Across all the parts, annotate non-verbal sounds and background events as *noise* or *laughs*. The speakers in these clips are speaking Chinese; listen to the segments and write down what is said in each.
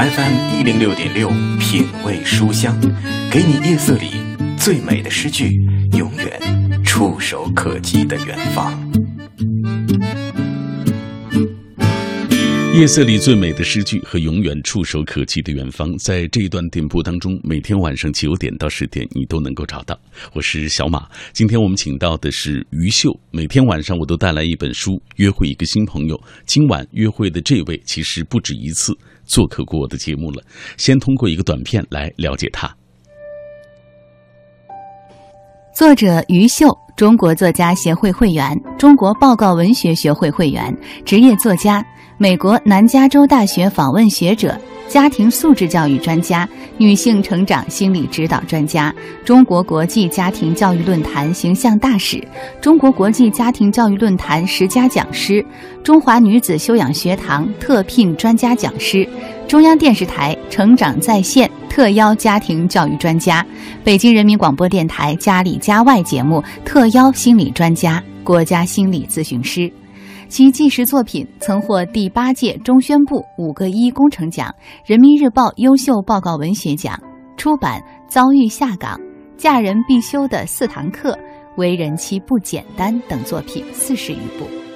FM 一零六点六，品味书香，给你夜色里最美的诗句，永远触手可及的远方。夜色里最美的诗句和永远触手可及的远方，在这一段点播当中，每天晚上九点到十点，你都能够找到。我是小马，今天我们请到的是于秀。每天晚上我都带来一本书，约会一个新朋友。今晚约会的这位，其实不止一次做客过我的节目了。先通过一个短片来了解他。作者于秀，中国作家协会会员，中国报告文学学会会员，职业作家。美国南加州大学访问学者，家庭素质教育专家，女性成长心理指导专家，中国国际家庭教育论坛形象大使，中国国际家庭教育论坛十佳讲师，中华女子修养学堂特聘专家讲师，中央电视台成长在线特邀家庭教育专家，北京人民广播电台家里家外节目特邀心理专家，国家心理咨询师。其纪实作品曾获第八届中宣部五个一工程奖、人民日报优秀报告文学奖。出版《遭遇下岗》《嫁人必修的四堂课》《为人妻不简单》等作品四十余部。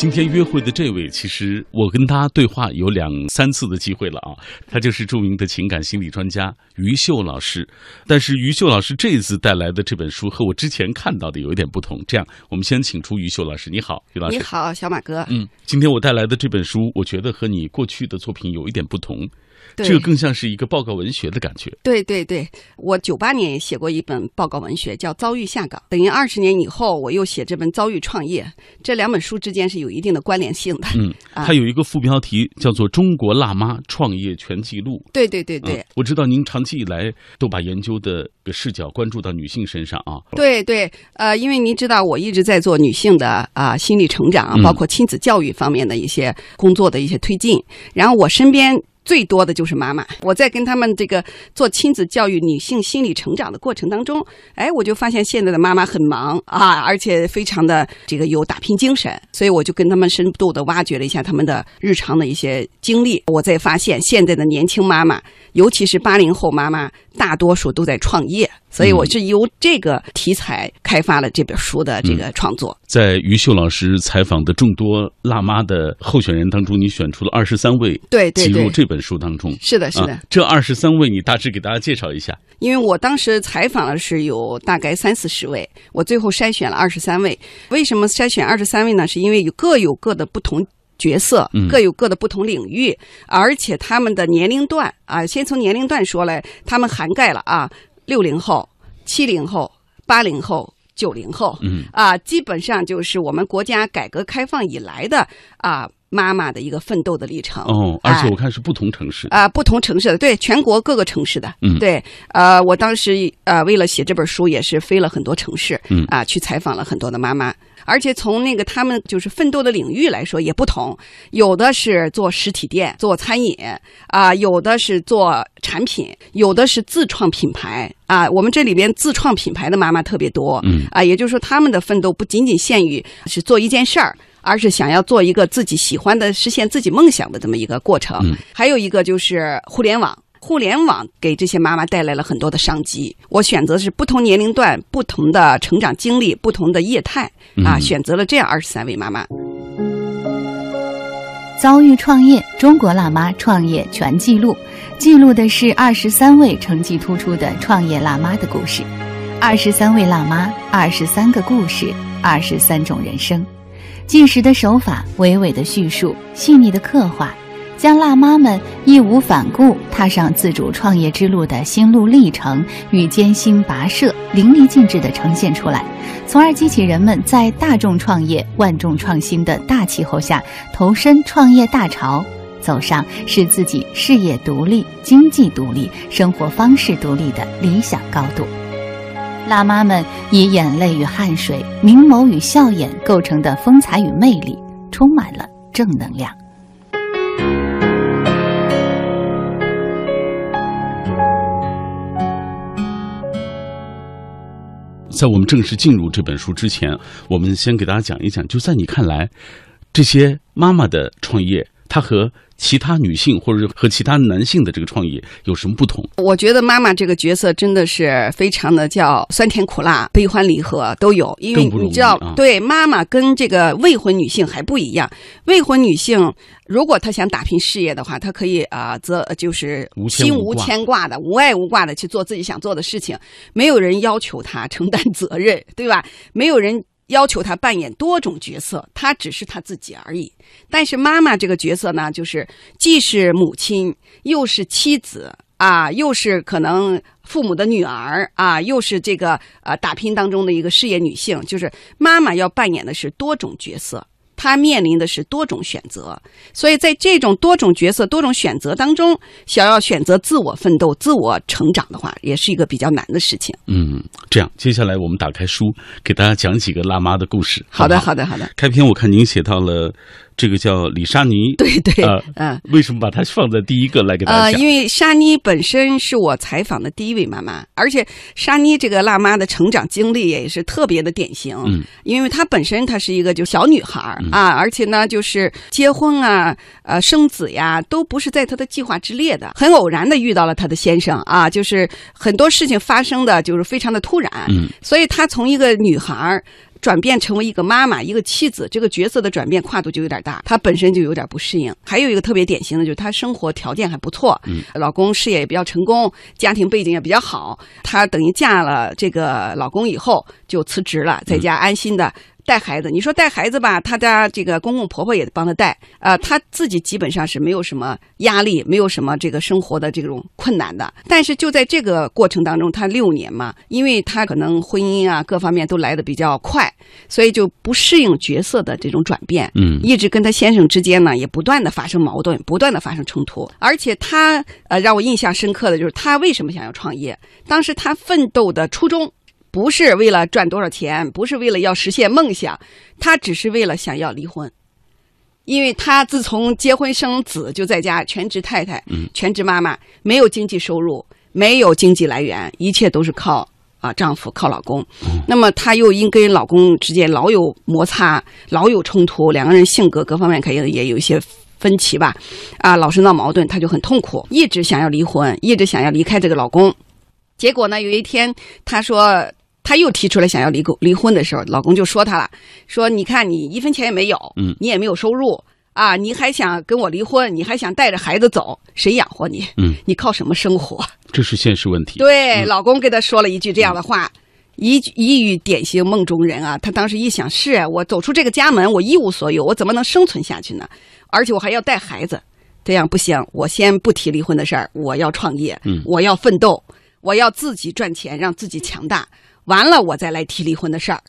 今天约会的这位，其实我跟他对话有两三次的机会了啊。他就是著名的情感心理专家于秀老师。但是于秀老师这一次带来的这本书和我之前看到的有一点不同。这样，我们先请出于秀老师。你好，于老师。你好，小马哥。嗯，今天我带来的这本书，我觉得和你过去的作品有一点不同。这个更像是一个报告文学的感觉。对对对，我九八年也写过一本报告文学，叫《遭遇下岗》，等于二十年以后，我又写这本《遭遇创业》，这两本书之间是有一定的关联性的。嗯，*laughs* 它有一个副标题叫做《中国辣妈创业全记录》。对对对对，我知道您长期以来都把研究的个视角关注到女性身上啊。对对，呃，因为您知道我一直在做女性的啊心理成长，包括亲子教育方面的一些工作的一些推进，然后我身边。最多的就是妈妈。我在跟他们这个做亲子教育、女性心理成长的过程当中，哎，我就发现现在的妈妈很忙啊，而且非常的这个有打拼精神，所以我就跟他们深度的挖掘了一下他们的日常的一些经历。我再发现现在的年轻妈妈，尤其是八零后妈妈，大多数都在创业。所以我是由这个题材开发了这本书的这个创作。在于秀老师采访的众多辣妈的候选人当中，你选出了二十三位，对对对，入这本书当中。是的，是的。这二十三位，你大致给大家介绍一下。因为我当时采访了是有大概三四十位，我最后筛选了二十三位。为什么筛选二十三位呢？是因为有各有各的不同角色，各有各的不同领域，而且他们的年龄段啊，先从年龄段说来，他们涵盖了啊。六零后、七零后、八零后、九零后，嗯啊，基本上就是我们国家改革开放以来的啊妈妈的一个奋斗的历程。哦，而且我看是不同城市啊，不同城市的，对，全国各个城市的，嗯，对，呃，我当时呃为了写这本书，也是飞了很多城市，嗯。啊，去采访了很多的妈妈。而且从那个他们就是奋斗的领域来说也不同，有的是做实体店、做餐饮啊，有的是做产品，有的是自创品牌。啊。我们这里边自创品牌的妈妈特别多，嗯。啊，也就是说他们的奋斗不仅仅限于是做一件事儿，而是想要做一个自己喜欢的、实现自己梦想的这么一个过程。还有一个就是互联网。互联网给这些妈妈带来了很多的商机。我选择是不同年龄段、不同的成长经历、不同的业态啊，选择了这样二十三位妈妈。遭遇创业，中国辣妈创业全记录，记录的是二十三位成绩突出的创业辣妈的故事。二十三位辣妈，二十三个故事，二十三种人生。纪实的手法，娓娓的叙述，细腻的刻画。将辣妈们义无反顾踏上自主创业之路的心路历程与艰辛跋涉淋漓尽致地呈现出来，从而激起人们在大众创业、万众创新的大气候下投身创业大潮，走上使自己事业独立、经济独立、生活方式独立的理想高度。辣妈们以眼泪与汗水、明眸与笑眼构成的风采与魅力，充满了正能量。在我们正式进入这本书之前，我们先给大家讲一讲，就在你看来，这些妈妈的创业，她和其他女性或者和其他男性的这个创业有什么不同？我觉得妈妈这个角色真的是非常的叫酸甜苦辣、悲欢离合都有，因为你知道，啊对妈妈跟这个未婚女性还不一样。未婚女性如果她想打拼事业的话，她可以啊，则就是心无牵挂的、无爱无挂的去做自己想做的事情，没有人要求她承担责任，对吧？没有人。要求他扮演多种角色，他只是他自己而已。但是妈妈这个角色呢，就是既是母亲，又是妻子啊，又是可能父母的女儿啊，又是这个呃打拼当中的一个事业女性，就是妈妈要扮演的是多种角色。她面临的是多种选择，所以在这种多种角色、多种选择当中，想要选择自我奋斗、自我成长的话，也是一个比较难的事情。嗯，这样，接下来我们打开书，给大家讲几个辣妈的故事。好的，好的，好的，开篇我看您写到了这个叫李莎妮，对对，呃嗯。为什么把它放在第一个来给大呃，家讲？因为莎妮本身是我采访的第一位妈妈，而且莎妮这个辣妈的成长经历也是特别的典型。嗯，因为她本身她是一个就小女孩儿、啊，而且呢，就是结婚啊、呃生子呀，都不是在她的计划之列的，很偶然的遇到了她的先生啊，就是很多事情发生的就是非常的突然。嗯，所以她从一个女孩儿。转变成为一个妈妈、一个妻子，这个角色的转变跨度就有点大，她本身就有点不适应。还有一个特别典型的就是她生活条件还不错，嗯，老公事业也比较成功，家庭背景也比较好。她等于嫁了这个老公以后就辞职了，在家安心的。带孩子，你说带孩子吧，他家这个公公婆婆也帮他带，呃，他自己基本上是没有什么压力，没有什么这个生活的这种困难的。但是就在这个过程当中，他六年嘛，因为他可能婚姻啊各方面都来的比较快，所以就不适应角色的这种转变，嗯一直跟他先生之间呢也不断的发生矛盾，不断的发生冲突。而且他呃让我印象深刻的就是他为什么想要创业，当时他奋斗的初衷。不是为了赚多少钱，不是为了要实现梦想，她只是为了想要离婚。因为她自从结婚生子，就在家全职太太，嗯全职妈妈，没有经济收入，没有经济来源，一切都是靠啊丈夫、靠老公。那么她又因跟老公之间老有摩擦，老有冲突，两个人性格各方面肯定也有一些。分歧吧，啊，老是闹矛盾，她就很痛苦，一直想要离婚，一直想要离开这个老公。结果呢，有一天她说，她又提出来想要离婚离婚的时候，老公就说她了，说你看你一分钱也没有，嗯你也没有收入啊，你还想跟我离婚，你还想带着孩子走，谁养活你？嗯，你靠什么生活？这是现实问题。对，老公跟她说了一句这样的话。一一语点醒梦中人啊！她当时一想，是啊我走出这个家门，我一无所有，我怎么能生存下去呢？而且我还要带孩子，这样不行。我先不提离婚的事儿，我要创业，嗯我要奋斗，我要自己赚钱，让自己强大。完了，我再来提离婚的事儿。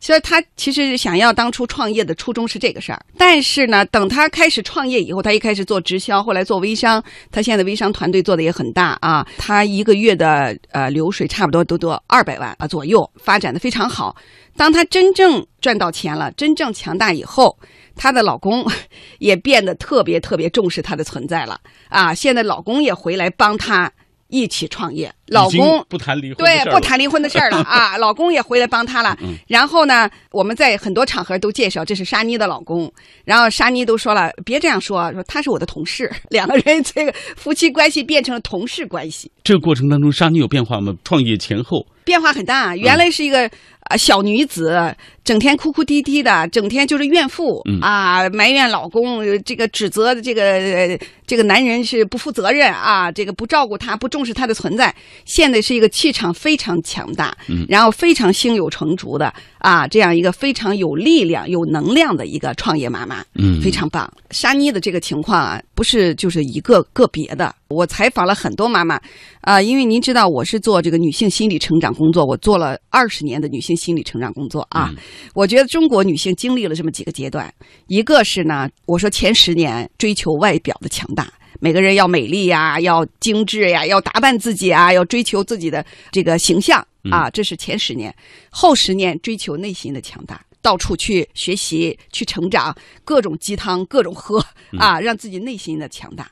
所以她其实想要当初创业的初衷是这个事儿，但是呢，等她开始创业以后，她一开始做直销，后来做微商，她现在微商团队做的也很大啊，她一个月的呃流水差不多都多二百万啊左右，发展的非常好。当她真正赚到钱了，真正强大以后，她的老公 *laughs* 也变得特别特别重视她的存在了啊！现在老公也回来帮她一起创业，老公不谈离婚对不谈离婚的事儿了 *laughs* 啊，老公也回来帮她了。嗯然后呢，我们在很多场合都介绍这是沙妮的老公，然后沙妮都说了，别这样说，说他是我的同事，*laughs* 两个人这个夫妻关系变成了同事关系，这个过程当中，沙妮有变化吗？创业前后，变化很大。原来是一个啊小女子，整天哭哭啼啼的，整天就是怨妇、嗯啊，埋怨老公，呃这个指责这个呃这个男人是不负责任啊，这个不照顾她，不重视她的存在。现在是一个气场非常强大，嗯然后非常胸有成竹的啊，这样一个非常有力量、有能量的一个创业妈妈。嗯，非常棒。沙妮的这个情况啊，不是就是一个个别的。我采访了很多妈妈，啊、因为您知道我是做这个女性心理成长工作，我做了二十年的女性心理成长工作啊。嗯我觉得中国女性经历了这么几个阶段，一个是呢，我说前十年追求外表的强大。每个人要美丽呀，要精致呀，要打扮自己啊，要追求自己的这个形象啊，这是前十年。后十年追求内心的强大，到处去学习、去成长，各种鸡汤各种喝啊，让自己内心的强大。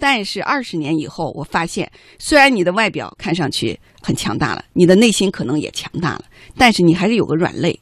但是二十年以后，我发现，虽然你的外表看上去很强大了，你的内心可能也强大了，但是你还是有个软肋，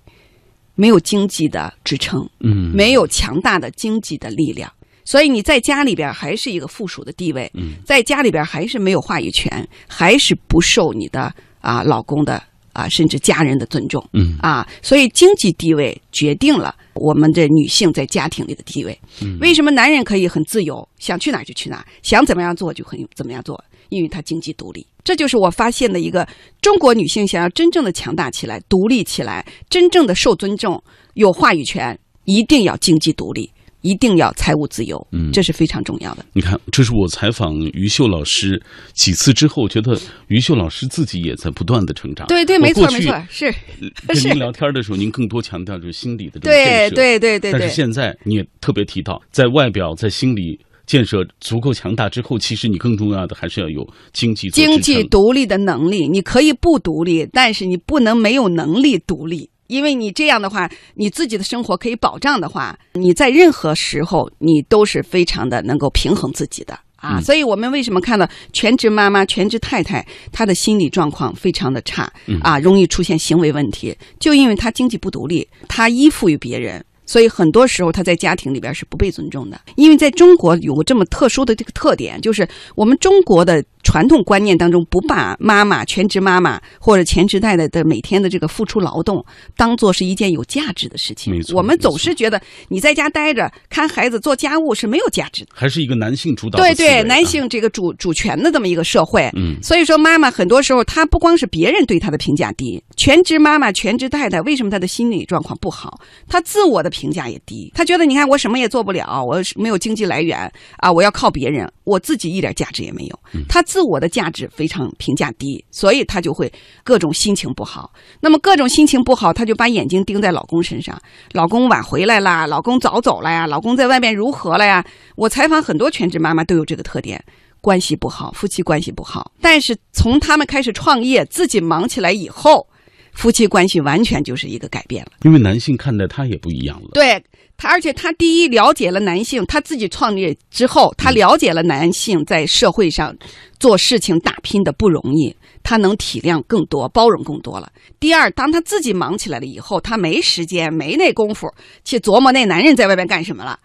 没有经济的支撑，嗯，没有强大的经济的力量，所以你在家里边还是一个附属的地位，嗯，在家里边还是没有话语权，还是不受你的啊老公的啊甚至家人的尊重，嗯。啊，所以经济地位决定了我们的女性在家庭里的地位。嗯。为什么男人可以很自由，想去哪儿就去哪儿，想怎么样做就很怎么样做？因为她经济独立。这就是我发现的一个中国女性想要真正的强大起来、独立起来、真正的受尊重、有话语权，一定要经济独立，一定要财务自由，嗯这是非常重要的。你看，这是我采访于秀老师几次之后，觉得于秀老师自己也在不断的成长。对对，没错没错，是是跟您聊天的时候，您更多强调就是心理的这种对建设。对对对但是对。现在你也特别提到，在外表、在心理建设足够强大之后，其实你更重要的还是要有经济经济独立的能力，你可以不独立，但是你不能没有能力独立。因为你这样的话，你自己的生活可以保障的话，你在任何时候你都是非常的能够平衡自己的啊。嗯所以我们为什么看到全职妈妈、全职太太，她的心理状况非常的差嗯啊，容易出现行为问题，就因为她经济不独立，她依附于别人。所以很多时候，他在家庭里边是不被尊重的，因为在中国有个这么特殊的这个特点，就是我们中国的传统观念当中，不把妈妈、全职妈妈或者全职太太的每天的这个付出劳动当做是一件有价值的事情没。错我们总是觉得你在家待着看孩子、做家务是没有价值的。还是一个男性主导的对对，男性这个主主权的这么一个社会，嗯所以说妈妈很多时候她不光是别人对她的评价低，全职妈妈、全职太太为什么她的心理状况不好？她自我的评价也低，她觉得你看我什么也做不了，我是没有经济来源啊，我要靠别人，我自己一点价值也没有。她自我的价值非常评价低，所以她就会各种心情不好。那么各种心情不好，她就把眼睛盯在老公身上，老公晚回来啦，老公早走了呀，老公在外面如何了呀？我采访很多全职妈妈都有这个特点。关系不好，夫妻关系不好。但是从他们开始创业，自己忙起来以后，夫妻关系完全就是一个改变了。因为男性看待他也不一样了。对他，而且他第一了解了男性，他自己创业之后，他了解了男性在社会上做事情打拼的不容易，他能体谅更多，包容更多了。第二，当他自己忙起来了以后，他没时间，没那功夫去琢磨那男人在外边干什么了。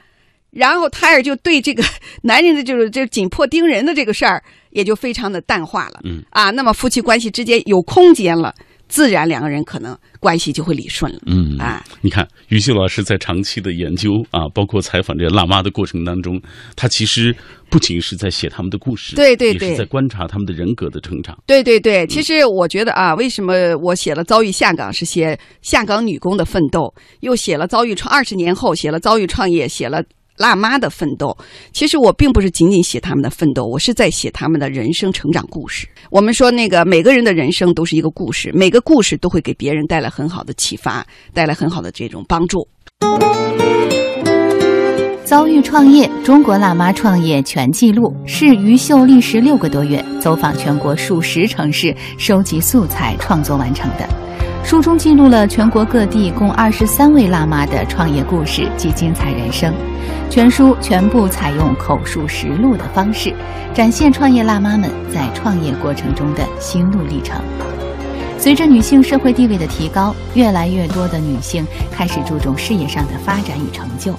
然后胎儿就对这个 *laughs* 男人的就是这紧迫盯人的这个事儿，也就非常的淡化了。嗯啊，那么夫妻关系之间有空间了，自然两个人可能关系就会理顺了。嗯啊，你看于秀老师在长期的研究啊，包括采访这辣妈的过程当中，他其实不仅是在写他们的故事，对对对也是在观察他们的人格的成长。对对对，其实我觉得啊，为什么我写了遭遇下岗是写下岗女工的奋斗，又写了遭遇创二十年后写了遭遇创业，写了。辣妈的奋斗，其实我并不是仅仅写他们的奋斗，我是在写他们的人生成长故事。我们说，那个每个人的人生都是一个故事，每个故事都会给别人带来很好的启发，带来很好的这种帮助。遭遇创业，中国辣妈创业全记录是于秀历时六个多月，走访全国数十城市，收集素材创作完成的。书中记录了全国各地共二十三位辣妈的创业故事及精彩人生。全书全部采用口述实录的方式，展现创业辣妈们在创业过程中的心路历程。随着女性社会地位的提高，越来越多的女性开始注重事业上的发展与成就。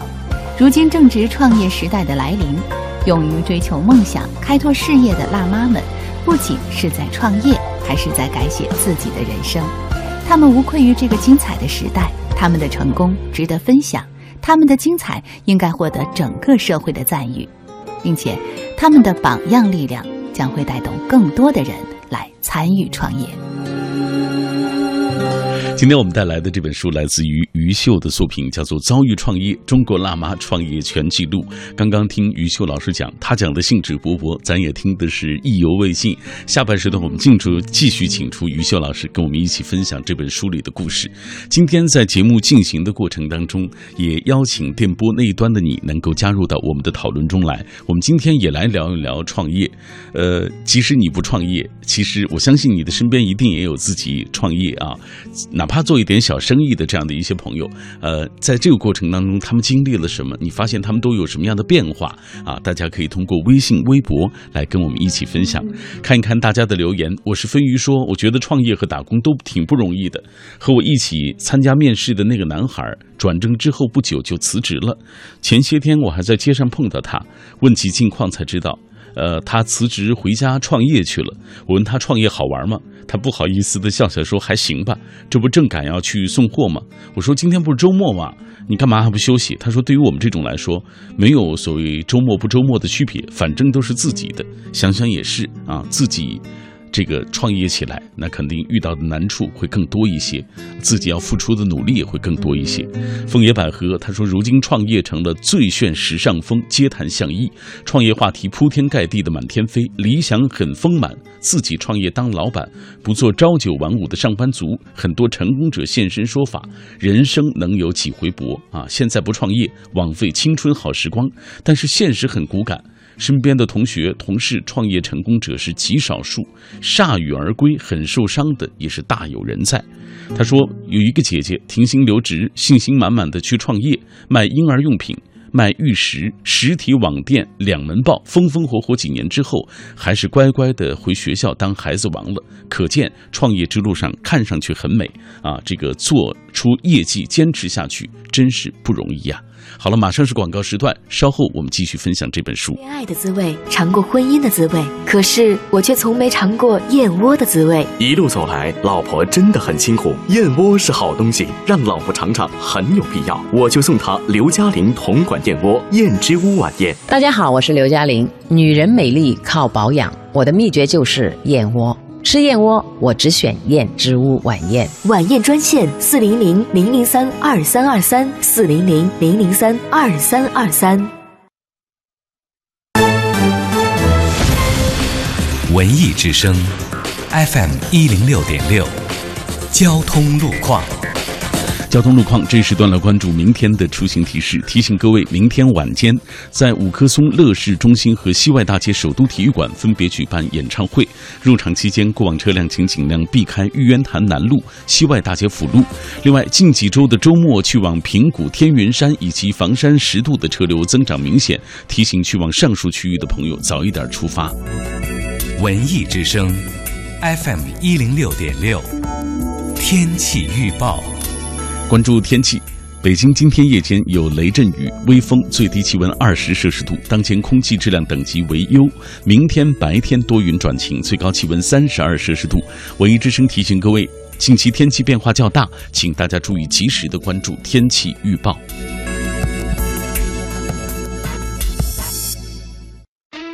如今正值创业时代的来临，勇于追求梦想、开拓事业的辣妈们，不仅是在创业，还是在改写自己的人生。他们无愧于这个精彩的时代，他们的成功值得分享，他们的精彩应该获得整个社会的赞誉，并且他们的榜样力量将会带动更多的人来参与创业。今天我们带来的这本书来自于于秀的作品，叫做《遭遇创业：中国辣妈创业全记录》。刚刚听于秀老师讲，他讲的兴致勃勃，咱也听的是意犹未尽。下半时段我们进出继续请出于秀老师，跟我们一起分享这本书里的故事。今天在节目进行的过程当中，也邀请电波那一端的你能够加入到我们的讨论中来。我们今天也来聊一聊创业。呃，即使你不创业，其实我相信你的身边一定也有自己创业啊，哪哪怕做一点小生意的这样的一些朋友，呃，在这个过程当中，他们经历了什么？你发现他们都有什么样的变化啊？大家可以通过微信、微博来跟我们一起分享，看一看大家的留言。我是飞鱼说，我觉得创业和打工都挺不容易的。和我一起参加面试的那个男孩，转正之后不久就辞职了。前些天我还在街上碰到他，问起近况才知道。呃，他辞职回家创业去了。我问他创业好玩吗？他不好意思的笑笑说：“还行吧，这不正赶要去送货吗？”我说：“今天不是周末吗？你干嘛还不休息？”他说：“对于我们这种来说，没有所谓周末不周末的区别，反正都是自己的。想想也是啊，自己。”这个创业起来，那肯定遇到的难处会更多一些，自己要付出的努力也会更多一些。枫野百合他说，如今创业成了最炫时尚风，街谈巷议，创业话题铺天盖地的满天飞，理想很丰满，自己创业当老板，不做朝九晚五的上班族。很多成功者现身说法，人生能有几回搏啊？现在不创业，枉费青春好时光。但是现实很骨感。身边的同学、同事创业成功者是极少数，铩羽而归很受伤的也是大有人在。他说有一个姐姐停薪留职，信心满满的去创业，卖婴儿用品、卖玉石，实体网店两门报，风风火火几年之后，还是乖乖的回学校当孩子王了。可见创业之路上看上去很美啊，这个做出业绩坚持下去真是不容易呀。好了，马上是广告时段，稍后我们继续分享这本书。恋爱的滋味，尝过婚姻的滋味，可是我却从没尝过燕窝的滋味。一路走来，老婆真的很辛苦。燕窝是好东西，让老婆尝尝很有必要。我就送她刘嘉玲同款燕窝燕之屋晚宴。大家好，我是刘嘉玲。女人美丽靠保养，我的秘诀就是燕窝。吃燕窝，我只选燕之屋晚宴。晚宴专线：四零零零零三二三二三，四零零零零三二三二三。文艺之声，FM 一零六点六，交通路况。交通路况，这时段来关注明天的出行提示。提醒各位，明天晚间在五棵松乐视中心和西外大街首都体育馆分别举办演唱会。入场期间，过往车辆请尽量避开玉渊潭南路、西外大街辅路。另外，近几周的周末去往平谷、天云山以及房山十渡的车流增长明显，提醒去往上述区域的朋友早一点出发。文艺之声，FM 一零六点六，天气预报。关注天气，北京今天夜间有雷阵雨、微风，最低气温二十摄氏度，当前空气质量等级为优。明天白天多云转晴，最高气温三十二摄氏度。文艺之声提醒各位，近期天气变化较大，请大家注意及时的关注天气预报。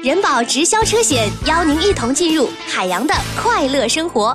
人保直销车险邀您一同进入海洋的快乐生活。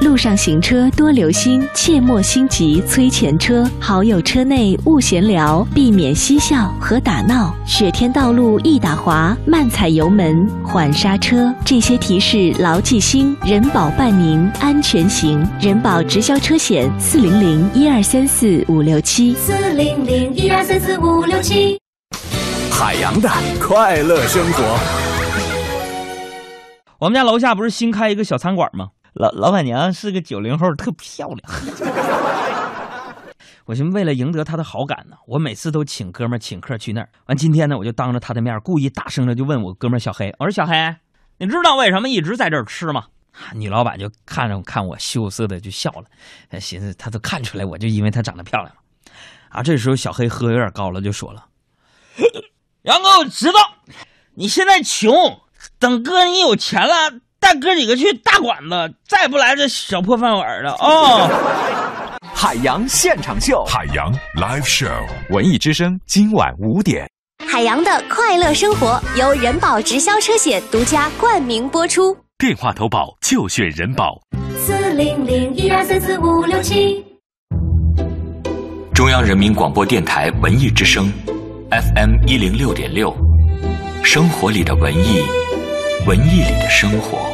路上行车多留心，切莫心急催前车。好友车内勿闲聊，避免嬉笑和打闹。雪天道路易打滑，慢踩油门，缓刹车。这些提示牢记心，人保伴您安全行。人保直销车险：四零零一二三四五六七。四零零一二三四五六七。海洋的快乐生活。我们家楼下不是新开一个小餐馆吗？老老板娘是个九零后，特漂亮。*laughs* 我寻思为了赢得她的好感呢，我每次都请哥们请客去那儿。完今天呢，我就当着她的面故意大声的就问我哥们小黑，我说小黑，你知道为什么一直在这儿吃吗？女老板就看着看我羞涩的就笑了，寻思她都看出来我就因为她长得漂亮嘛。啊，这时候小黑喝有点高了，就说了。*coughs* 杨哥，我知道你现在穷，等哥你有钱了，带哥几个去大馆子，再不来这小破饭碗了哦。*laughs* 海洋现场秀，海洋 live show，文艺之声今晚五点。海洋的快乐生活由人保直销车险独家冠名播出。电话投保就选人保。四零零一二三四五六七。中央人民广播电台文艺之声。FM 一零六点六，生活里的文艺，文艺里的生活。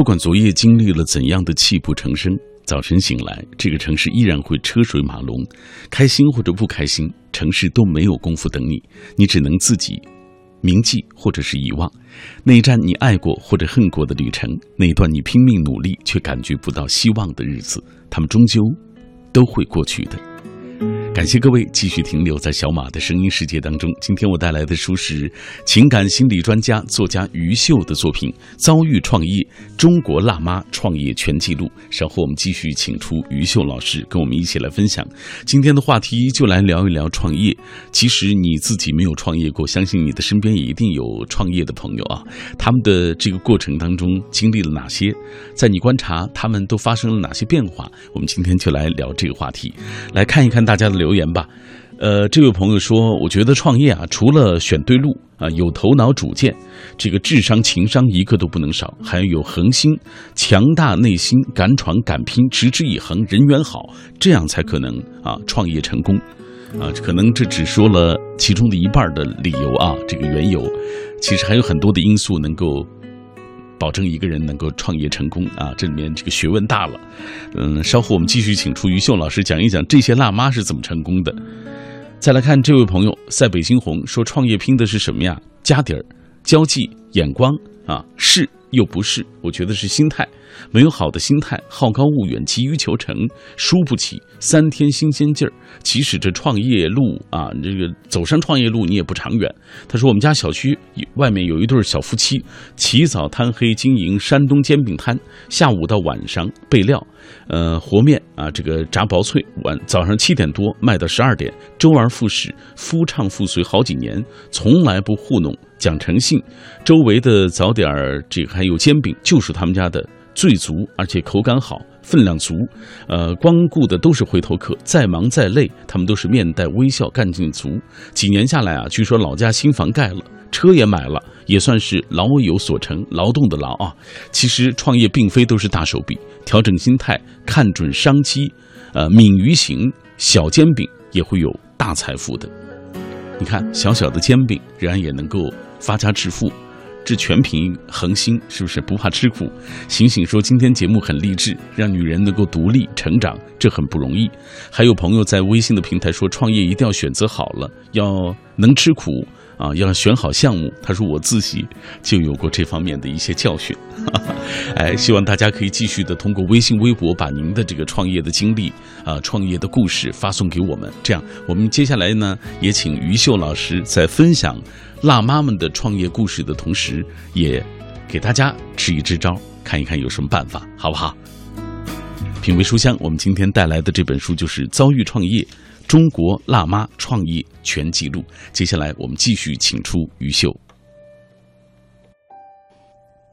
不管昨夜经历了怎样的泣不成声，早晨醒来，这个城市依然会车水马龙。开心或者不开心，城市都没有功夫等你，你只能自己铭记或者是遗忘那一站你爱过或者恨过的旅程，那一段你拼命努力却感觉不到希望的日子，他们终究都会过去的。感谢各位继续停留在小马的声音世界当中。今天我带来的书是情感心理专家、作家于秀的作品《遭遇创业：中国辣妈创业全记录》。稍后我们继续请出于秀老师，跟我们一起来分享今天的话题，就来聊一聊创业。其实你自己没有创业过，相信你的身边也一定有创业的朋友啊。他们的这个过程当中经历了哪些？在你观察，他们都发生了哪些变化？我们今天就来聊这个话题，来看一看大家的留言吧。呃，这位朋友说，我觉得创业啊，除了选对路啊，有头脑、主见，这个智商、情商一个都不能少，还要有恒心、强大内心、敢闯敢拼、持之以恒、人缘好，这样才可能啊创业成功。啊，可能这只说了其中的一半的理由啊，这个缘由，其实还有很多的因素能够保证一个人能够创业成功啊，这里面这个学问大了。嗯，稍后我们继续请出于秀老师讲一讲这些辣妈是怎么成功的。再来看这位朋友塞北新红说，创业拼的是什么呀？家底儿、交际、眼光啊，是又不是？我觉得是心态。没有好的心态，好高骛远，急于求成，输不起三天新鲜劲儿。即使这创业路啊，这个走上创业路，你也不长远。他说，我们家小区外面有一对小夫妻，起早贪黑经营山东煎饼摊，下午到晚上备料，呃，和面啊，这个炸薄脆，晚早上七点多卖到十二点，周而复始，夫唱妇随好几年，从来不糊弄，讲诚信。周围的早点儿，这个还有煎饼，就是他们家的。最足，而且口感好，分量足，呃，光顾的都是回头客，再忙再累，他们都是面带微笑，干劲足。几年下来啊，据说老家新房盖了，车也买了，也算是劳有所成，劳动的劳啊。其实创业并非都是大手笔，调整心态，看准商机，呃，敏于行，小煎饼也会有大财富的。你看，小小的煎饼，仍然也能够发家致富。这全凭恒心，是不是不怕吃苦？醒醒说，今天节目很励志，让女人能够独立成长，这很不容易。还有朋友在微信的平台说，创业一定要选择好了，要能吃苦啊，要选好项目。他说我自己就有过这方面的一些教训。*laughs* 哎，希望大家可以继续的通过微信、微博把您的这个创业的经历啊、创业的故事发送给我们。这样，我们接下来呢，也请于秀老师在分享。辣妈们的创业故事的同时，也给大家支一支招，看一看有什么办法，好不好？品味书香，我们今天带来的这本书就是《遭遇创业：中国辣妈创业全记录》。接下来，我们继续请出于秀。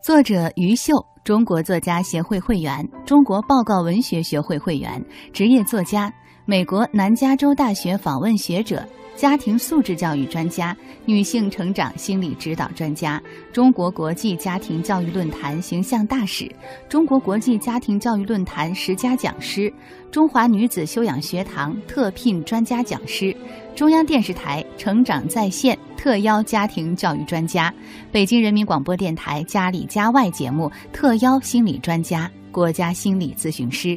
作者于秀，中国作家协会会员，中国报告文学学会会员，职业作家，美国南加州大学访问学者。家庭素质教育专家、女性成长心理指导专家、中国国际家庭教育论坛形象大使、中国国际家庭教育论坛十佳讲师、中华女子修养学堂特聘专家讲师、中央电视台成长在线特邀家庭教育专家、北京人民广播电台家里家外节目特邀心理专家、国家心理咨询师。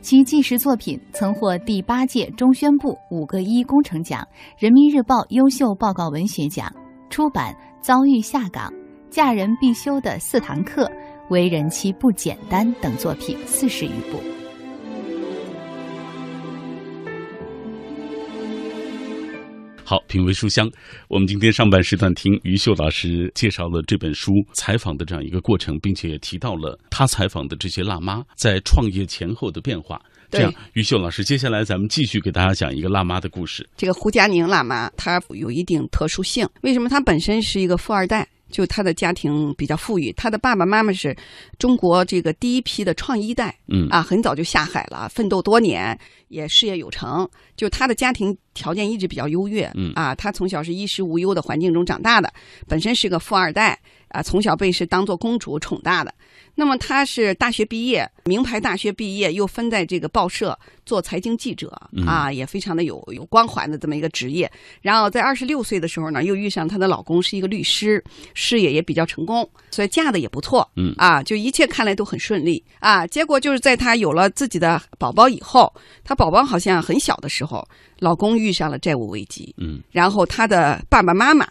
其纪实作品曾获第八届中宣部五个一工程奖、人民日报优秀报告文学奖。出版《遭遇下岗》《嫁人必修的四堂课》《为人妻不简单》等作品四十余部。好，品味书香。我们今天上半时段听于秀老师介绍了这本书采访的这样一个过程，并且也提到了他采访的这些辣妈在创业前后的变化。这样，于秀老师，接下来咱们继续给大家讲一个辣妈的故事。这个胡佳宁辣妈，她有一定特殊性。为什么？她本身是一个富二代。就他的家庭比较富裕，他的爸爸妈妈是中国这个第一批的创一代，嗯啊，很早就下海了，奋斗多年，也事业有成。就他的家庭条件一直比较优越，嗯啊，他从小是衣食无忧的环境中长大的，本身是个富二代啊，从小被是当做公主宠大的。那么他是大学毕业，名牌大学毕业，又分在这个报社做财经记者嗯啊，也非常的有有光环的这么一个职业。然后在二十六岁的时候呢，又遇上她的老公是一个律师，事业也比较成功，所以嫁的也不错。嗯啊，就一切看来都很顺利啊。结果就是在她有了自己的宝宝以后，她宝宝好像很小的时候，老公遇上了债务危机，嗯然后她的爸爸妈妈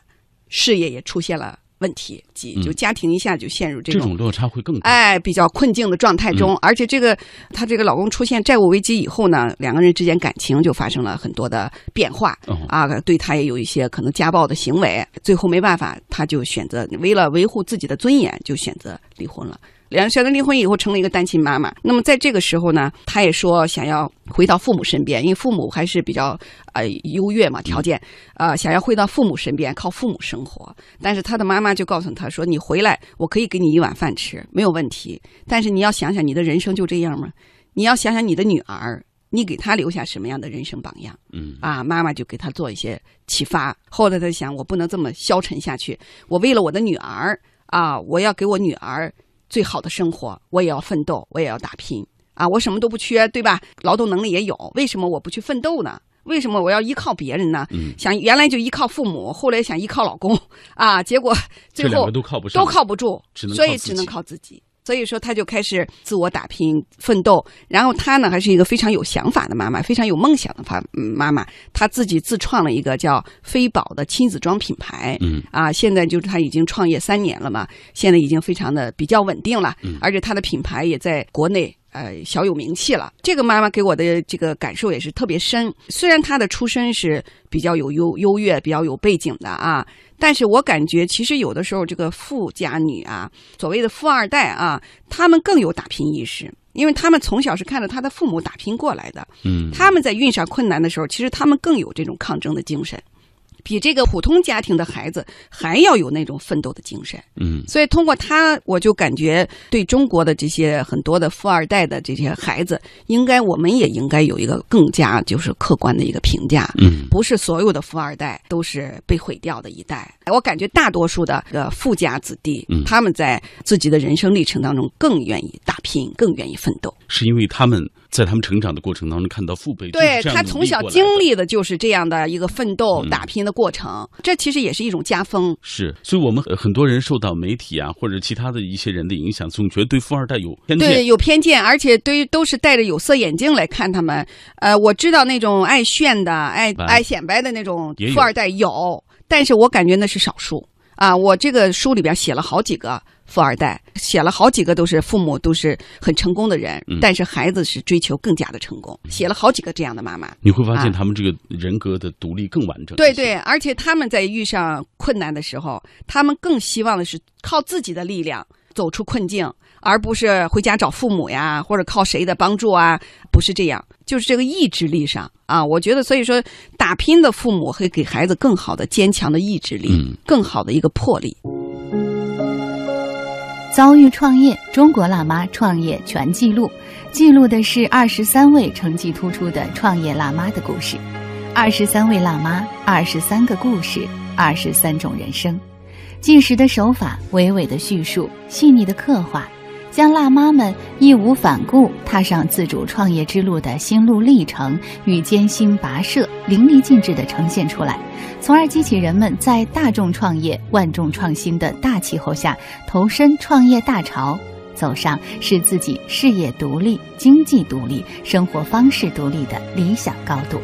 事业也出现了问题，及就家庭一下就陷入这种这种落差会更大。哎，比较困境的状态中，嗯而且这个她这个老公出现债务危机以后呢，两个人之间感情就发生了很多的变化、哦啊，对她也有一些可能家暴的行为，最后没办法，她就选择为了维护自己的尊严，就选择离婚了。两人选择离婚以后，成了一个单亲妈妈。那么在这个时候呢，她也说想要回到父母身边，因为父母还是比较呃优越嘛，条件呃想要回到父母身边，靠父母生活。但是她的妈妈就告诉她说：“你回来，我可以给你一碗饭吃，没有问题。但是你要想想，你的人生就这样吗？你要想想你的女儿，你给她留下什么样的人生榜样？”嗯啊，妈妈就给她做一些启发。后来她想，我不能这么消沉下去，我为了我的女儿啊，我要给我女儿最好的生活，我也要奋斗，我也要打拼啊！我什么都不缺，对吧？劳动能力也有，为什么我不去奋斗呢？为什么我要依靠别人呢？嗯想原来就依靠父母，后来想依靠老公啊，结果最后都靠不上，都靠不住，所以只能靠自己。所以说，她就开始自我打拼、奋斗。然后她呢，还是一个非常有想法的妈妈，非常有梦想的妈嗯妈妈。她自己自创了一个叫飞宝的亲子装品牌。嗯啊，现在就是她已经创业三年了嘛，现在已经非常的比较稳定了，嗯而且她的品牌也在国内。呃，小有名气了。这个妈妈给我的这个感受也是特别深。虽然她的出身是比较有优优越、比较有背景的啊，但是我感觉其实有的时候这个富家女啊，所谓的富二代啊，他们更有打拼意识，因为他们从小是看着他的父母打拼过来的。嗯，他们在遇上困难的时候，其实他们更有这种抗争的精神，比这个普通家庭的孩子还要有那种奋斗的精神。嗯所以通过他，我就感觉对中国的这些很多的富二代的这些孩子，应该我们也应该有一个更加就是客观的一个评价。嗯不是所有的富二代都是被毁掉的一代，我感觉大多数的呃富家子弟，嗯他们在自己的人生历程当中更愿意打拼，更愿意奋斗。是因为他们在他们成长的过程当中看到父辈对他从小经历的就是这样的一个奋斗、嗯打拼的过程，这其实也是一种家风。是，所以我们很很多人受到媒体啊或者其他的一些人的影响，总觉得对富二代有偏见。对，有偏见，而且对于都是戴着有色眼镜来看他们。呃，我知道那种爱炫的、爱爱显摆的那种富二代有，但是我感觉那是少数啊。我这个书里边写了好几个富二代，写了好几个都是父母都是很成功的人，嗯但是孩子是追求更加的成功，写了好几个这样的妈妈。你会发现啊他们这个人格的独立更完整。对对，而且他们在遇上困难的时候，他们更希望的是靠自己的力量走出困境，而不是回家找父母呀，或者靠谁的帮助啊，不是这样。就是这个意志力上啊，我觉得，所以说打拼的父母会给孩子更好的、坚强的意志力，嗯更好的一个魄力。遭遇创业，中国辣妈创业全记录，记录的是二十三位成绩突出的创业辣妈的故事。二十三位辣妈，二十三个故事，二十三种人生。纪实的手法，娓娓的叙述，细腻的刻画，将辣妈们义无反顾踏上自主创业之路的心路历程与艰辛跋涉淋漓尽致地呈现出来，从而激起人们在大众创业、万众创新的大气候下投身创业大潮，走上使自己事业独立、经济独立、生活方式独立的理想高度。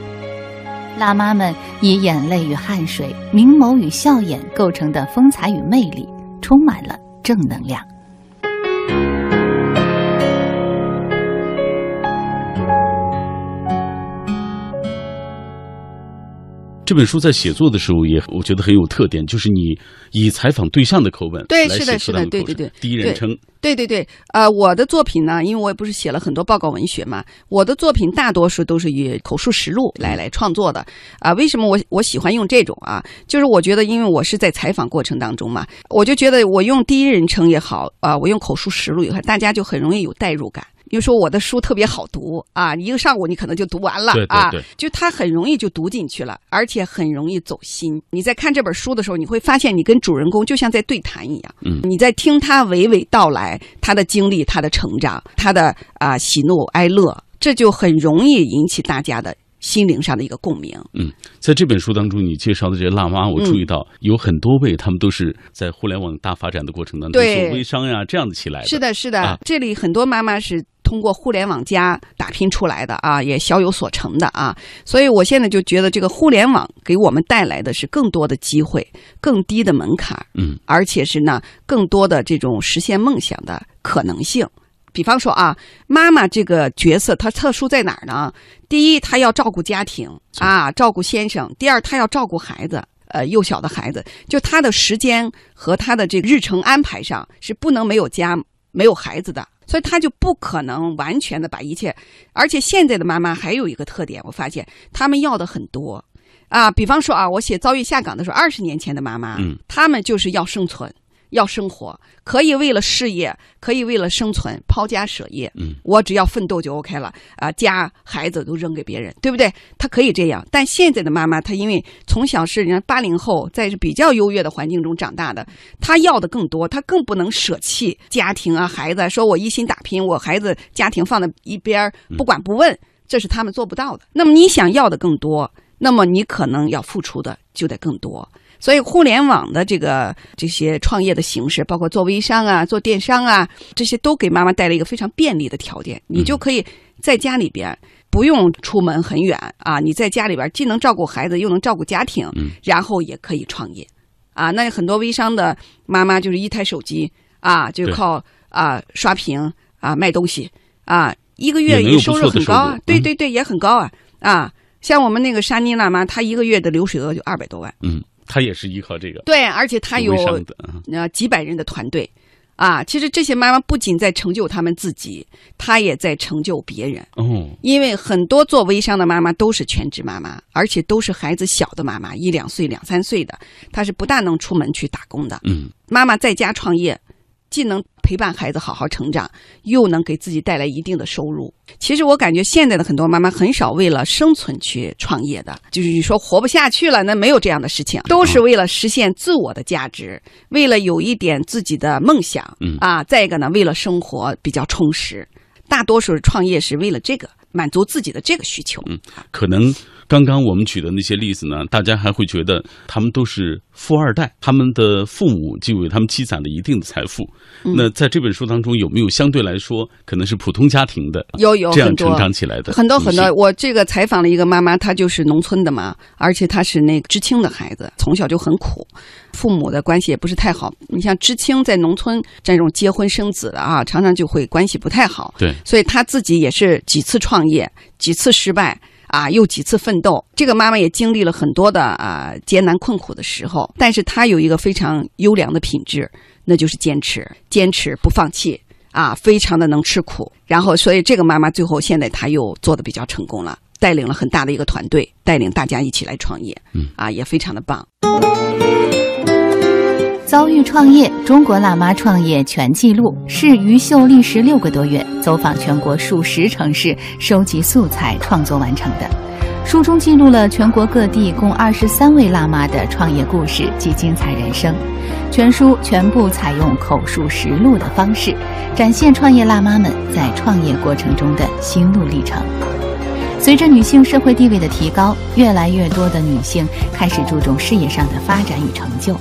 辣妈们以眼泪与汗水、明眸与笑眼构成的风采与魅力，充满了正能量。这本书在写作的时候也，我觉得很有特点，就是你以采访对象的口吻对，来是的，是的，对对对，第一人称，对对对，呃，我的作品呢，因为我也不是写了很多报告文学嘛，我的作品大多数都是以口述实录来来创作的。啊、为什么我我喜欢用这种啊？就是我觉得，因为我是在采访过程当中嘛，我就觉得我用第一人称也好，啊、我用口述实录也好，大家就很容易有代入感。因为说我的书特别好读啊，一个上午你可能就读完了啊，就它很容易就读进去了，而且很容易走心。你在看这本书的时候，你会发现你跟主人公就像在对谈一样，嗯你在听他娓娓道来他的经历、他的成长、他的啊、喜怒哀乐，这就很容易引起大家的心灵上的一个共鸣。嗯，在这本书当中，你介绍的这些辣妈，我注意到有很多位，她们都是在互联网大发展的过程当中对做微商呀这样的起来的。是的，是的，啊这里很多妈妈是通过互联网加打拼出来的啊，也小有所成的啊。所以我现在就觉得，这个互联网给我们带来的是更多的机会，更低的门槛，嗯，而且是呢更多的这种实现梦想的可能性。比方说啊，妈妈这个角色她特殊在哪儿呢？第一，她要照顾家庭啊，照顾先生；第二，她要照顾孩子。呃，幼小的孩子，就她的时间和她的这个日程安排上是不能没有家、没有孩子的，所以她就不可能完全的把一切。而且现在的妈妈还有一个特点，我发现他们要的很多啊。比方说啊，我写遭遇下岗的时候，二十年前的妈妈，嗯，她们就是要生存。要生活，可以为了事业，可以为了生存抛家舍业。嗯，我只要奋斗就 OK 了啊、家孩子都扔给别人，对不对？她可以这样，但现在的妈妈，她因为从小是人家八零后，在比较优越的环境中长大的，她要的更多，她更不能舍弃家庭啊、孩子啊。说我一心打拼，我孩子家庭放在一边儿不管不问，这是他们做不到的。那么你想要的更多，那么你可能要付出的就得更多。所以，互联网的这个这些创业的形式，包括做微商啊、做电商啊，这些都给妈妈带来一个非常便利的条件。你就可以在家里边不用出门很远啊，你在家里边既能照顾孩子，又能照顾家庭，然后也可以创业啊。那很多微商的妈妈就是一台手机啊，就靠啊刷屏啊卖东西啊，一个月收入很高啊对对对，也很高啊啊。像我们那个莎妮娜妈，她一个月的流水额就二百多万。嗯，她也是依靠这个对，而且他有微商的啊呃几百人的团队，啊，其实这些妈妈不仅在成就他们自己，她也在成就别人。哦，因为很多做微商的妈妈都是全职妈妈，而且都是孩子小的妈妈，一两岁、两三岁的，她是不大能出门去打工的。嗯，妈妈在家创业，既能陪伴孩子好好成长，又能给自己带来一定的收入。其实我感觉现在的很多妈妈很少为了生存去创业的，就是你说活不下去了，那没有这样的事情，都是为了实现自我的价值，为了有一点自己的梦想，嗯啊，再一个呢，为了生活比较充实。大多数创业是为了这个满足自己的这个需求。嗯，可能刚刚我们举的那些例子呢，大家还会觉得他们都是富二代，他们的父母就为他们积攒了一定的财富。嗯那在这本书当中，有没有相对来说可能是普通家庭的，有有这样很成长起来的很多很多我这个采访了一个妈妈，她就是农村的嘛，而且她是那个知青的孩子，从小就很苦，父母的关系也不是太好。你像知青在农村这种结婚生子的啊，常常就会关系不太好。对，所以她自己也是几次创业，几次失败。啊，又几次奋斗，这个妈妈也经历了很多的啊艰难困苦的时候，但是她有一个非常优良的品质，那就是坚持，坚持不放弃啊，非常的能吃苦。然后，所以这个妈妈最后现在她又做的比较成功了，带领了很大的一个团队，带领大家一起来创业，嗯啊，也非常的棒。遭遇创业，中国辣妈创业全记录是于秀历时六个多月，走访全国数十城市，收集素材创作完成的。书中记录了全国各地共二十三位辣妈的创业故事及精彩人生。全书全部采用口述实录的方式，展现创业辣妈们在创业过程中的心路历程。随着女性社会地位的提高，越来越多的女性开始注重事业上的发展与成就。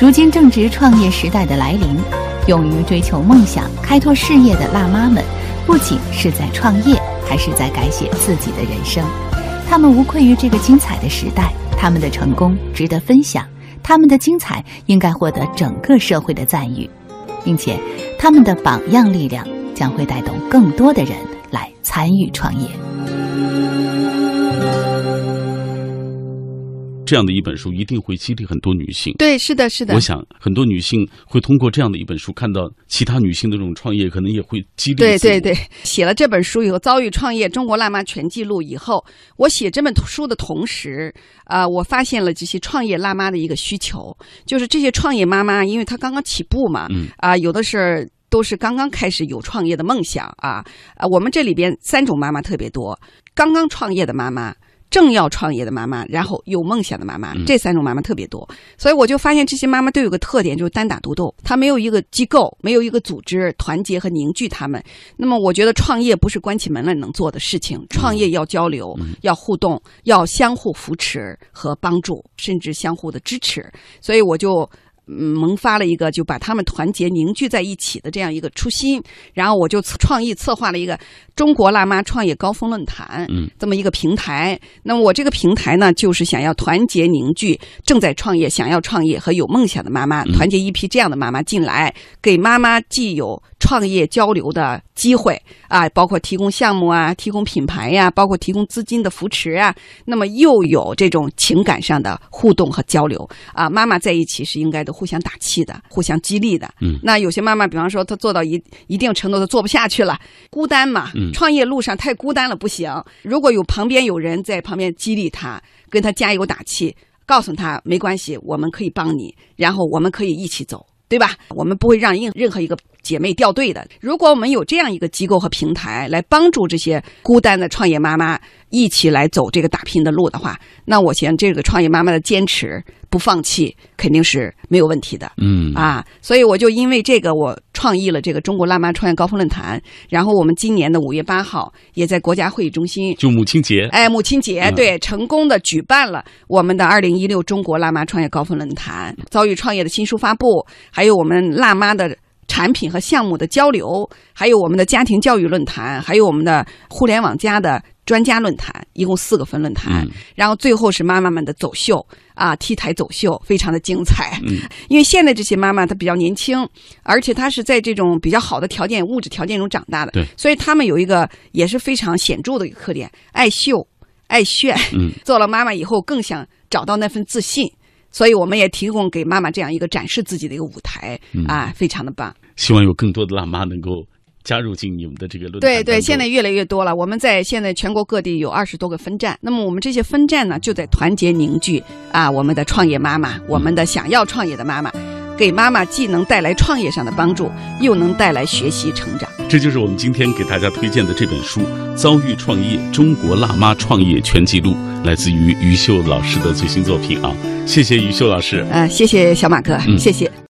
如今正值创业时代的来临，勇于追求梦想、开拓事业的辣妈们，不仅是在创业，还是在改写自己的人生。她们无愧于这个精彩的时代，他们的成功值得分享，他们的精彩应该获得整个社会的赞誉，并且他们的榜样力量将会带动更多的人来参与创业。这样的一本书一定会激励很多女性。对，是的，是的。我想很多女性会通过这样的一本书，看到其他女性的这种创业，可能也会激励。对对对，写了这本书以后，遭遇创业中国辣妈全记录以后，我写这本书的同时，啊，我发现了这些创业辣妈的一个需求，就是这些创业妈妈，因为她刚刚起步嘛，嗯啊，有的是。都是刚刚开始有创业的梦想啊啊！我们这里边三种妈妈特别多：刚刚创业的妈妈、正要创业的妈妈，然后有梦想的妈妈，这三种妈妈特别多。所以我就发现这些妈妈都有个特点，就是单打独斗，她没有一个机构，没有一个组织团结和凝聚他们。那么我觉得创业不是关起门来能做的事情，创业要交流、要互动、要相互扶持和帮助，甚至相互的支持。所以我就。嗯，萌发了一个就把他们团结凝聚在一起的这样一个初心，然后我就创意策划了一个中国辣妈创业高峰论坛，嗯，这么一个平台。那么我这个平台呢，就是想要团结凝聚正在创业、想要创业和有梦想的妈妈，团结一批这样的妈妈进来，给妈妈既有创业交流的机会啊，包括提供项目啊，提供品牌呀，包括提供资金的扶持啊，那么又有这种情感上的互动和交流啊，妈妈在一起是应该的。互相打气的，互相激励的。嗯，那有些妈妈，比方说她做到一一定程度，她做不下去了，孤单嘛。嗯，创业路上太孤单了，不行。如果有旁边有人在旁边激励她，跟她加油打气，告诉她没关系，我们可以帮你，然后我们可以一起走，对吧？我们不会让任任何一个姐妹掉队的。如果我们有这样一个机构和平台来帮助这些孤单的创业妈妈一起来走这个打拼的路的话，那我想这个创业妈妈的坚持。不放弃肯定是没有问题的，嗯啊，所以我就因为这个，我创意了这个中国辣妈创业高峰论坛。然后我们今年的五月八号也在国家会议中心，就母亲节，哎，母亲节对，成功的举办了我们的二零一六中国辣妈创业高峰论坛，遭遇创业的新书发布，还有我们辣妈的产品和项目的交流，还有我们的家庭教育论坛，还有我们的互联网加的。专家论坛一共四个分论坛，然后最后是妈妈们的走秀啊，T 台走秀非常的精彩。嗯，*laughs* 因为现在这些妈妈她比较年轻，而且她是在这种比较好的条件、物质条件中长大的，对，所以她们有一个也是非常显著的一个特点：爱秀、爱炫。嗯，*laughs* 做了妈妈以后更想找到那份自信，所以我们也提供给妈妈这样一个展示自己的一个舞台啊，非常的棒。希望有更多的辣妈能够。加入进你们的这个论坛。对对，现在越来越多了。我们在现在全国各地有二十多个分站。那么我们这些分站呢，就在团结凝聚啊，我们的创业妈妈，我们的想要创业的妈妈，给妈妈既能带来创业上的帮助，又能带来学习成长。这就是我们今天给大家推荐的这本书《遭遇创业：中国辣妈创业全记录》，来自于于秀老师的最新作品啊！谢谢于秀老师。呃，谢谢小马哥，谢谢。